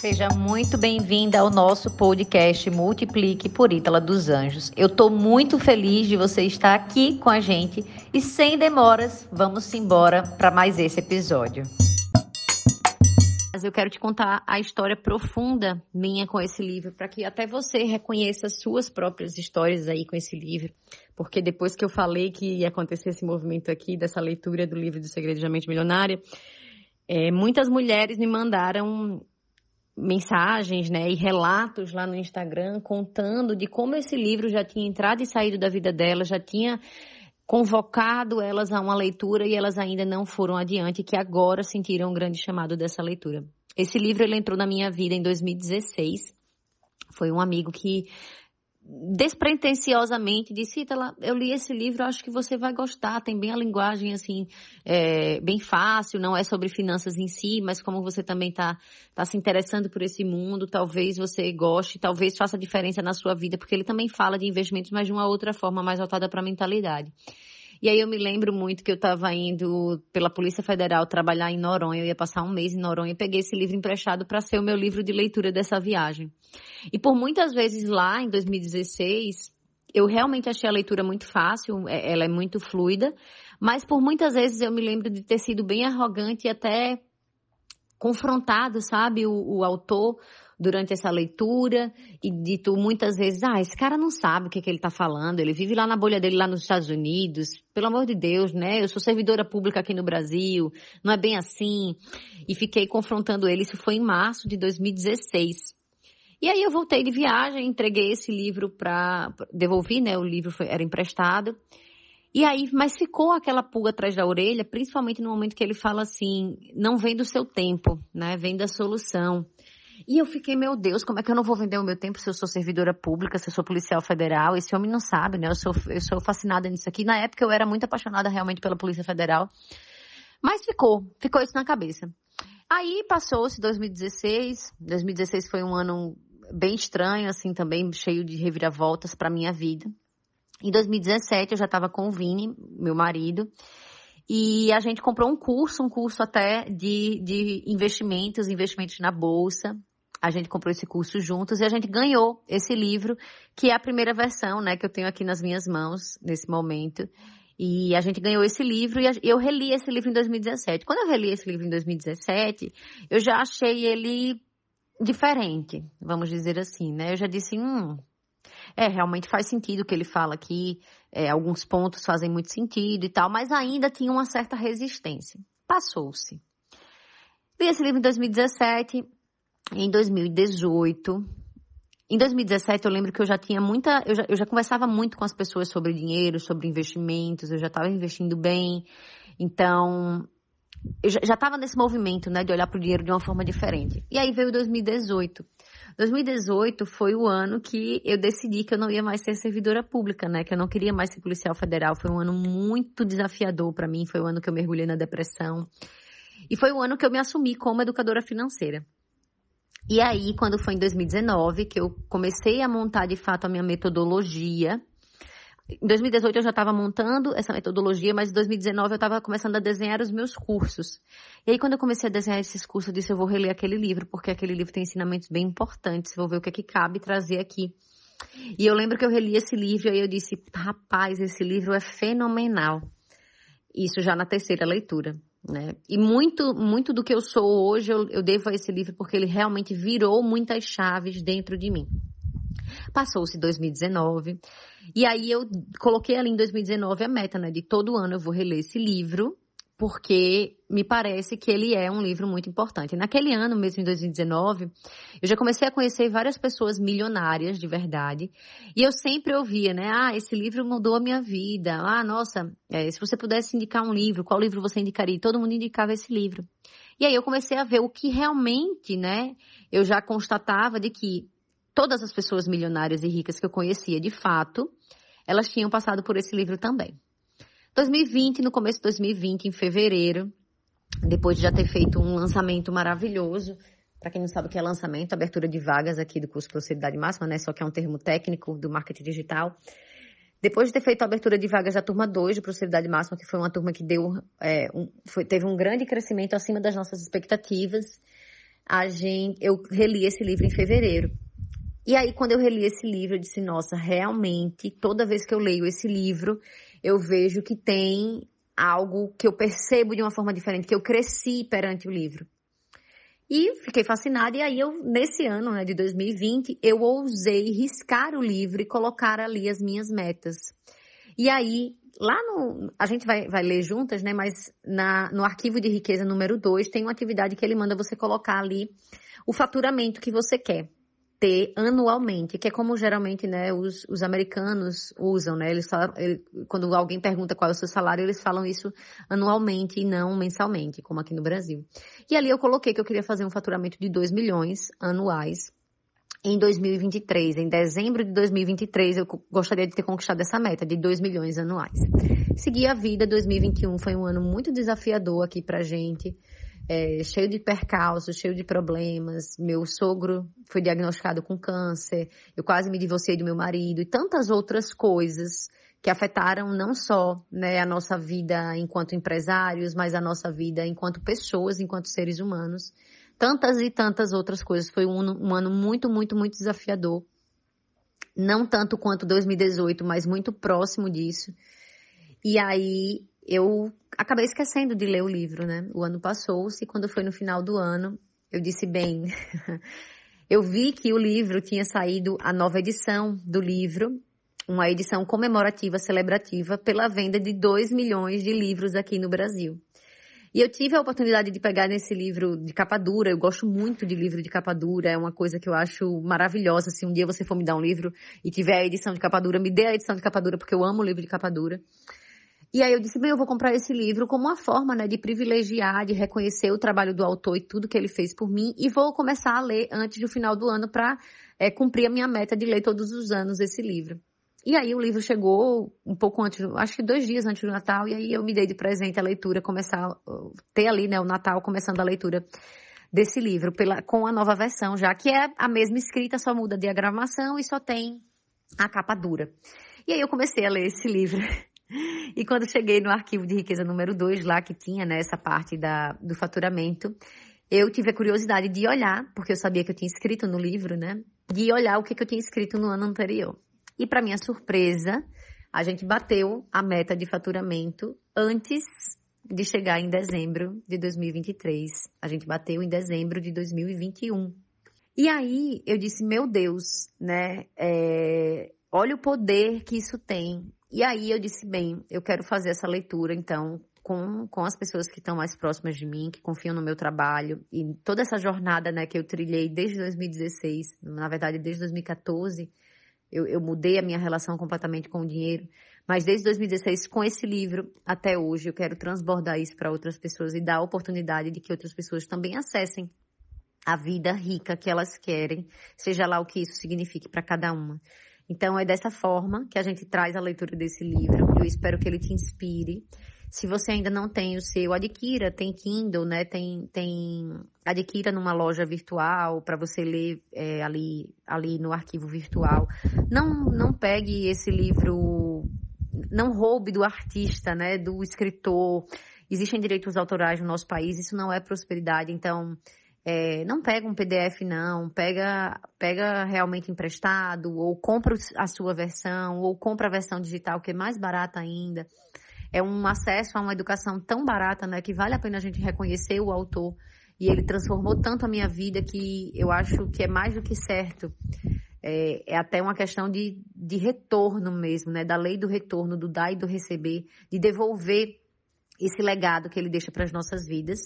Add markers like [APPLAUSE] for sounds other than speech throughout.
Seja muito bem-vinda ao nosso podcast Multiplique por Ítala dos Anjos. Eu estou muito feliz de você estar aqui com a gente e sem demoras, vamos embora para mais esse episódio. Mas eu quero te contar a história profunda minha com esse livro, para que até você reconheça as suas próprias histórias aí com esse livro. Porque depois que eu falei que ia acontecer esse movimento aqui, dessa leitura do livro do Segredo de Mente Milionária, é, muitas mulheres me mandaram mensagens, né, e relatos lá no Instagram contando de como esse livro já tinha entrado e saído da vida delas, já tinha convocado elas a uma leitura e elas ainda não foram adiante, que agora sentiram um grande chamado dessa leitura. Esse livro ele entrou na minha vida em 2016. Foi um amigo que despretensiosamente disse, Ítala, eu li esse livro, acho que você vai gostar, tem bem a linguagem, assim, é, bem fácil, não é sobre finanças em si, mas como você também está tá se interessando por esse mundo, talvez você goste, talvez faça diferença na sua vida, porque ele também fala de investimentos, mas de uma outra forma, mais voltada para a mentalidade. E aí eu me lembro muito que eu estava indo pela Polícia Federal trabalhar em Noronha, eu ia passar um mês em Noronha e peguei esse livro emprestado para ser o meu livro de leitura dessa viagem. E por muitas vezes lá, em 2016, eu realmente achei a leitura muito fácil, é, ela é muito fluida, mas por muitas vezes eu me lembro de ter sido bem arrogante e até confrontado, sabe, o, o autor durante essa leitura e dito muitas vezes, ah, esse cara não sabe o que, é que ele está falando, ele vive lá na bolha dele lá nos Estados Unidos, pelo amor de Deus, né? Eu sou servidora pública aqui no Brasil, não é bem assim. E fiquei confrontando ele, isso foi em março de 2016. E aí eu voltei de viagem, entreguei esse livro para devolvi, né? O livro foi, era emprestado. E aí, mas ficou aquela pulga atrás da orelha, principalmente no momento que ele fala assim, não vem do seu tempo, né? Vem da solução. E eu fiquei, meu Deus, como é que eu não vou vender o meu tempo se eu sou servidora pública, se eu sou policial federal? Esse homem não sabe, né? Eu sou, eu sou fascinada nisso aqui. Na época eu era muito apaixonada realmente pela Polícia Federal. Mas ficou, ficou isso na cabeça. Aí passou-se 2016. 2016 foi um ano bem estranho, assim, também cheio de reviravoltas para minha vida. Em 2017 eu já estava com o Vini, meu marido, e a gente comprou um curso, um curso até de, de investimentos, investimentos na bolsa. A gente comprou esse curso juntos e a gente ganhou esse livro, que é a primeira versão, né, que eu tenho aqui nas minhas mãos nesse momento. E a gente ganhou esse livro e eu reli esse livro em 2017. Quando eu reli esse livro em 2017, eu já achei ele diferente, vamos dizer assim, né? Eu já disse, hum, é, realmente faz sentido o que ele fala aqui, é, alguns pontos fazem muito sentido e tal, mas ainda tinha uma certa resistência. Passou-se. Li esse livro em 2017, em 2018. Em 2017 eu lembro que eu já tinha muita, eu já, eu já conversava muito com as pessoas sobre dinheiro, sobre investimentos, eu já estava investindo bem, então eu já estava nesse movimento, né, de olhar para o dinheiro de uma forma diferente. E aí veio 2018. 2018 foi o ano que eu decidi que eu não ia mais ser servidora pública, né? Que eu não queria mais ser policial federal. Foi um ano muito desafiador para mim. Foi o ano que eu mergulhei na depressão. E foi o ano que eu me assumi como educadora financeira. E aí, quando foi em 2019, que eu comecei a montar de fato a minha metodologia, em 2018 eu já estava montando essa metodologia, mas em 2019 eu estava começando a desenhar os meus cursos. E aí quando eu comecei a desenhar esses cursos, eu disse, eu vou reler aquele livro, porque aquele livro tem ensinamentos bem importantes, vou ver o que é que cabe trazer aqui. E eu lembro que eu reli esse livro e aí eu disse, rapaz, esse livro é fenomenal. Isso já na terceira leitura. Né? E muito, muito do que eu sou hoje eu, eu devo a esse livro porque ele realmente virou muitas chaves dentro de mim. Passou-se 2019. E aí eu coloquei ali em 2019 a meta, né? De todo ano eu vou reler esse livro, porque me parece que ele é um livro muito importante. Naquele ano, mesmo em 2019, eu já comecei a conhecer várias pessoas milionárias de verdade. E eu sempre ouvia, né? Ah, esse livro mudou a minha vida. Ah, nossa, é, se você pudesse indicar um livro, qual livro você indicaria? Todo mundo indicava esse livro. E aí eu comecei a ver o que realmente, né? Eu já constatava de que todas as pessoas milionárias e ricas que eu conhecia de fato, elas tinham passado por esse livro também. 2020, no começo de 2020, em fevereiro, depois de já ter feito um lançamento maravilhoso, para quem não sabe o que é lançamento, abertura de vagas aqui do curso Prosperidade Máxima, né? Só que é um termo técnico do marketing digital. Depois de ter feito a abertura de vagas da turma 2 de Prosperidade Máxima, que foi uma turma que deu, é, um, foi, teve um grande crescimento acima das nossas expectativas, a gente, eu reli esse livro em fevereiro. E aí, quando eu reli esse livro, eu disse, nossa, realmente, toda vez que eu leio esse livro, eu vejo que tem algo que eu percebo de uma forma diferente, que eu cresci perante o livro. E fiquei fascinada, e aí eu, nesse ano, né, de 2020, eu ousei riscar o livro e colocar ali as minhas metas. E aí, lá no, a gente vai, vai ler juntas, né, mas na, no arquivo de riqueza número 2, tem uma atividade que ele manda você colocar ali o faturamento que você quer ter anualmente, que é como geralmente, né, os, os americanos usam, né, eles falam, ele, quando alguém pergunta qual é o seu salário, eles falam isso anualmente e não mensalmente, como aqui no Brasil. E ali eu coloquei que eu queria fazer um faturamento de 2 milhões anuais em 2023. Em dezembro de 2023, eu gostaria de ter conquistado essa meta de 2 milhões anuais. Segui a vida, 2021 foi um ano muito desafiador aqui pra gente é, cheio de percalços, cheio de problemas. Meu sogro foi diagnosticado com câncer, eu quase me divorciei do meu marido e tantas outras coisas que afetaram não só né, a nossa vida enquanto empresários, mas a nossa vida enquanto pessoas, enquanto seres humanos. Tantas e tantas outras coisas. Foi um, um ano muito, muito, muito desafiador. Não tanto quanto 2018, mas muito próximo disso. E aí eu acabei esquecendo de ler o livro, né? O ano passou-se quando foi no final do ano, eu disse, bem, [LAUGHS] eu vi que o livro tinha saído a nova edição do livro, uma edição comemorativa, celebrativa, pela venda de 2 milhões de livros aqui no Brasil. E eu tive a oportunidade de pegar nesse livro de capa dura. Eu gosto muito de livro de capa dura. É uma coisa que eu acho maravilhosa. Se um dia você for me dar um livro e tiver a edição de capa dura, me dê a edição de capa dura, porque eu amo o livro de capa dura. E aí eu disse, bem, eu vou comprar esse livro como uma forma, né, de privilegiar, de reconhecer o trabalho do autor e tudo que ele fez por mim e vou começar a ler antes do final do ano para é, cumprir a minha meta de ler todos os anos esse livro. E aí o livro chegou um pouco antes, acho que dois dias antes do Natal, e aí eu me dei de presente a leitura, começar, ter ali, né, o Natal começando a leitura desse livro, pela, com a nova versão já, que é a mesma escrita, só muda a diagramação e só tem a capa dura. E aí eu comecei a ler esse livro E quando cheguei no arquivo de riqueza número 2, lá que tinha né, essa parte da, do faturamento, eu tive a curiosidade de olhar, porque eu sabia que eu tinha escrito no livro, né? De olhar o que, que eu tinha escrito no ano anterior. E para minha surpresa, a gente bateu a meta de faturamento antes de chegar em dezembro de 2023. A gente bateu em dezembro de 2021. E aí eu disse, meu Deus, né? É, olha o poder que isso tem. E aí eu disse, bem, eu quero fazer essa leitura, então, com, com as pessoas que estão mais próximas de mim, que confiam no meu trabalho e toda essa jornada, né, que eu trilhei desde 2016, na verdade desde 2014, eu, eu mudei a minha relação completamente com o dinheiro, mas desde 2016, com esse livro até hoje, eu quero transbordar isso para outras pessoas e dar a oportunidade de que outras pessoas também acessem a vida rica que elas querem, seja lá o que isso signifique para cada uma. Então é dessa forma que a gente traz a leitura desse livro. Eu espero que ele te inspire. Se você ainda não tem o seu, adquira, tem Kindle, né? Tem, tem adquira numa loja virtual para você ler é, ali, ali no arquivo virtual. Não, não pegue esse livro, não roube do artista, né? Do escritor. Existem direitos autorais no nosso país, isso não é prosperidade. Então, é, não pega um PDF não, pega, pega realmente emprestado, ou compra a sua versão, ou compra a versão digital que é mais barata ainda. É um acesso a uma educação tão barata, né, que vale a pena a gente reconhecer o autor. E ele transformou tanto a minha vida que eu acho que é mais do que certo. É, é, até uma questão de, de retorno mesmo, né? Da lei do retorno, do dar e do receber, de devolver esse legado que ele deixa para as nossas vidas.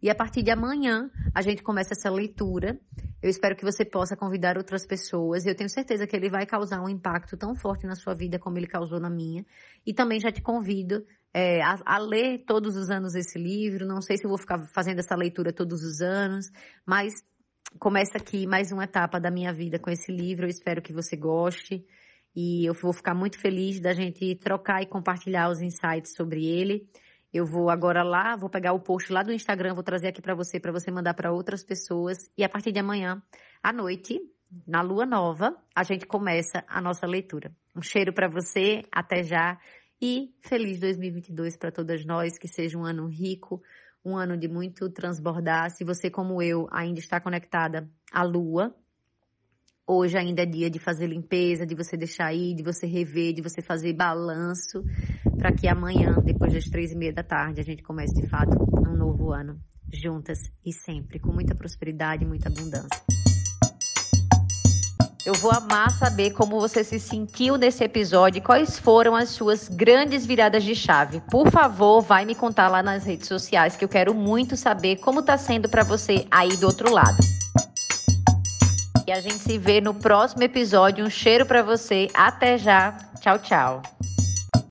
E a partir de amanhã, a gente começa essa leitura. Eu espero que você possa convidar outras pessoas. Eu tenho certeza que ele vai causar um impacto tão forte na sua vida como ele causou na minha. E também já te convido é, a, a, ler todos os anos esse livro. Não sei se vou ficar fazendo essa leitura todos os anos, mas começa aqui mais uma etapa da minha vida com esse livro. Eu espero que você goste. E eu vou ficar muito feliz da gente trocar e compartilhar os insights sobre ele. Eu vou agora lá, vou pegar o post lá do Instagram, vou trazer aqui para você, para você mandar para outras pessoas. E a partir de amanhã, à noite, na lua nova, a gente começa a nossa leitura. Um cheiro para você, até já e feliz 2022 para todas nós, que seja um ano rico, um ano de muito transbordar. Se você, como eu, ainda está conectada à lua, hoje ainda é dia de fazer limpeza, de você deixar ir, de você rever, de você fazer balanço, para que amanhã, depois das três e meia da tarde, a gente comece de fato um novo ano, juntas e sempre, com muita prosperidade e muita abundância. Eu vou amar saber como você se sentiu nesse episódio e quais foram as suas grandes viradas de chave. Por favor, vai me contar lá nas redes sociais que eu quero muito saber como está sendo para você aí do outro lado. E a gente se vê no próximo episódio. Um cheiro para você. Até já. Tchau, tchau.